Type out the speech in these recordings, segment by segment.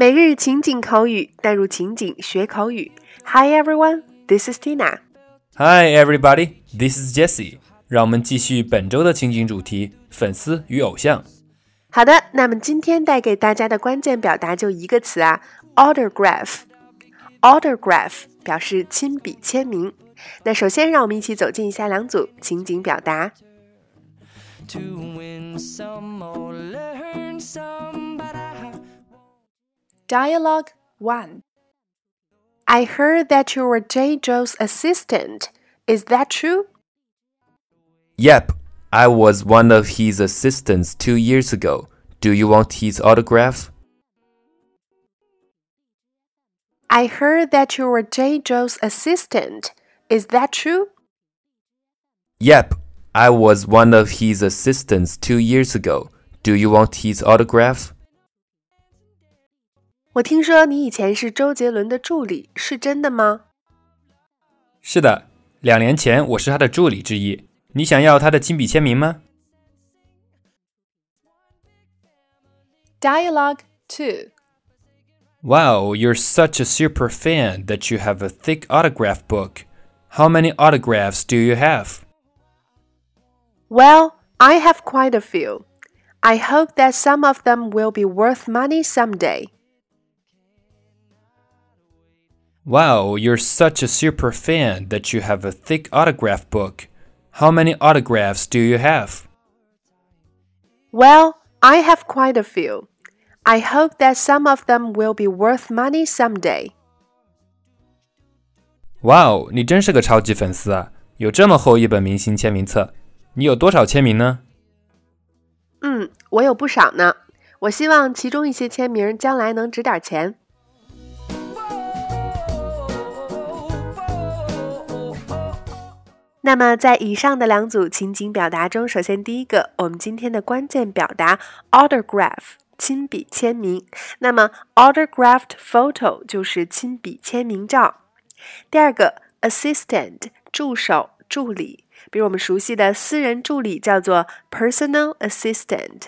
每日情景口语，带入情景学口语。Hi everyone, this is Tina. Hi everybody, this is Jessie. 让我们继续本周的情景主题：粉丝与偶像。好的，那么今天带给大家的关键表达就一个词啊，autograph。autograph 表示亲笔签名。那首先，让我们一起走进一下两组情景表达。Dialogue 1 I heard that you were J. Joe's assistant. Is that true? Yep, I was one of his assistants two years ago. Do you want his autograph? I heard that you were J. Joe's assistant. Is that true? Yep, I was one of his assistants two years ago. Do you want his autograph? 我听说你以前是周杰伦的助理，是真的吗？是的，两年前我是他的助理之一。你想要他的亲笔签名吗？Dialogue two. Wow, you're such a super fan that you have a thick autograph book. How many autographs do you have? Well, I have quite a few. I hope that some of them will be worth money someday. Wow, you're such a super fan that you have a thick autograph book. How many autographs do you have? Well, I have quite a few. I hope that some of them will be worth money someday. 哇哦，你真是个超级粉丝啊！有这么厚一本明星签名册，你有多少签名呢？嗯，我有不少呢。我希望其中一些签名将来能值点钱。 那么，在以上的两组情景表达中，首先第一个，我们今天的关键表达 autograph 亲笔签名。那么，autographed photo 就是亲笔签名照。第二个，assistant 助手、助理，比如我们熟悉的私人助理叫做 personal assistant。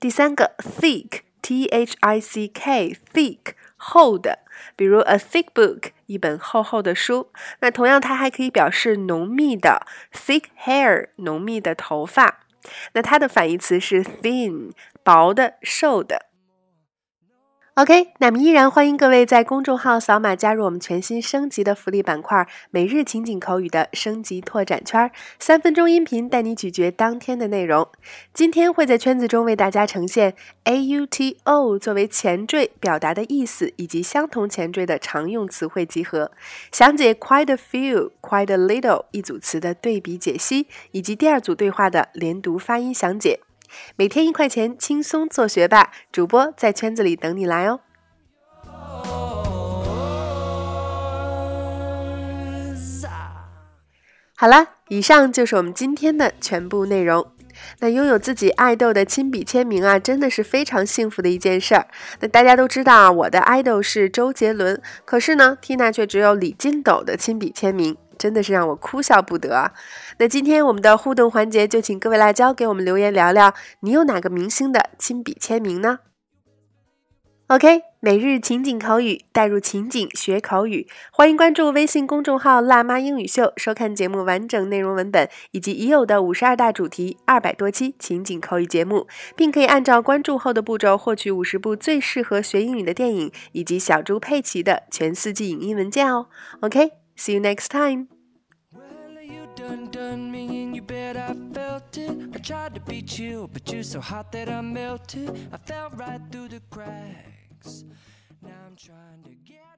第三个，thick t h i c k thick 厚的。比如 a thick book，一本厚厚的书。那同样，它还可以表示浓密的 thick hair，浓密的头发。那它的反义词是 thin，薄的、瘦的。OK，那么依然欢迎各位在公众号扫码加入我们全新升级的福利板块——每日情景口语的升级拓展圈，三分钟音频带你咀嚼当天的内容。今天会在圈子中为大家呈现 A U T O 作为前缀表达的意思，以及相同前缀的常用词汇集合，详解 quite a few、quite a little 一组词的对比解析，以及第二组对话的连读发音详解。每天一块钱，轻松做学霸。主播在圈子里等你来哦。好了，以上就是我们今天的全部内容。那拥有自己爱豆的亲笔签名啊，真的是非常幸福的一件事儿。那大家都知道啊，我的爱豆是周杰伦，可是呢，Tina 却只有李金斗的亲笔签名。真的是让我哭笑不得！那今天我们的互动环节，就请各位辣椒给我们留言聊聊，你有哪个明星的亲笔签名呢？OK，每日情景口语，带入情景学口语，欢迎关注微信公众号“辣妈英语秀”，收看节目完整内容文本以及已有的五十二大主题、二百多期情景口语节目，并可以按照关注后的步骤获取五十部最适合学英语的电影以及小猪佩奇的全四季影音文件哦。OK OK，see you next time。done done me and you bet I felt it. I tried to beat you but you're so hot that I melted. I fell right through the cracks. Now I'm trying to get